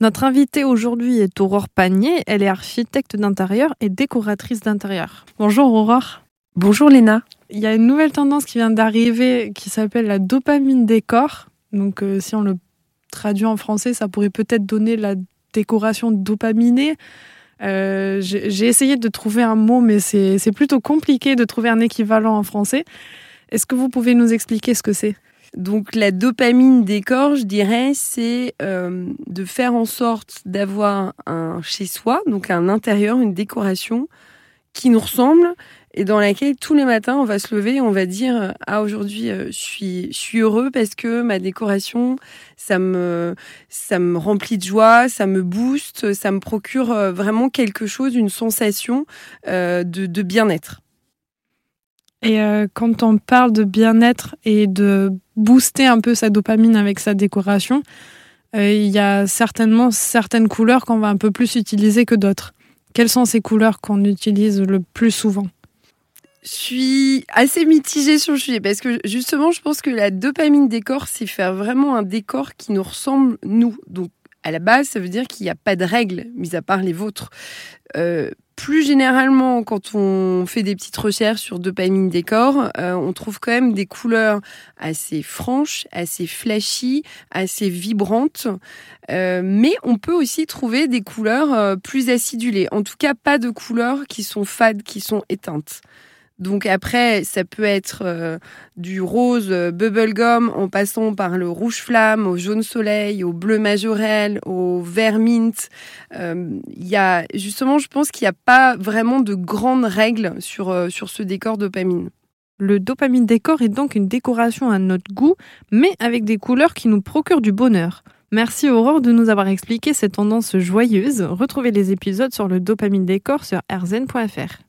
Notre invitée aujourd'hui est Aurore Panier. Elle est architecte d'intérieur et décoratrice d'intérieur. Bonjour Aurore. Bonjour Léna. Il y a une nouvelle tendance qui vient d'arriver qui s'appelle la dopamine décor. Donc euh, si on le traduit en français, ça pourrait peut-être donner la décoration dopaminée. Euh, j'ai essayé de trouver un mot, mais c'est plutôt compliqué de trouver un équivalent en français. Est-ce que vous pouvez nous expliquer ce que c'est? Donc la dopamine décor, je dirais, c'est euh, de faire en sorte d'avoir un chez soi, donc un intérieur, une décoration qui nous ressemble et dans laquelle tous les matins on va se lever et on va dire ah aujourd'hui euh, je suis heureux parce que ma décoration ça me ça me remplit de joie, ça me booste, ça me procure euh, vraiment quelque chose, une sensation de bien-être. Et quand on parle de bien-être et de booster un peu sa dopamine avec sa décoration, euh, il y a certainement certaines couleurs qu'on va un peu plus utiliser que d'autres. Quelles sont ces couleurs qu'on utilise le plus souvent? Je suis assez mitigée sur le sujet parce que justement, je pense que la dopamine décor, c'est faire vraiment un décor qui nous ressemble, nous. Donc, à la base, ça veut dire qu'il n'y a pas de règles, mis à part les vôtres. Euh, plus généralement, quand on fait des petites recherches sur dopamine décor, euh, on trouve quand même des couleurs assez franches, assez flashy, assez vibrantes. Euh, mais on peut aussi trouver des couleurs plus acidulées. En tout cas, pas de couleurs qui sont fades, qui sont éteintes. Donc après, ça peut être euh, du rose euh, bubblegum en passant par le rouge flamme, au jaune soleil, au bleu majorel, au vert mint. Euh, il y a justement, je pense qu'il n'y a pas vraiment de grandes règles sur, sur ce décor dopamine. Le dopamine décor est donc une décoration à notre goût, mais avec des couleurs qui nous procurent du bonheur. Merci Aurore de nous avoir expliqué cette tendance joyeuse. Retrouvez les épisodes sur le dopamine décor sur rzn.fr.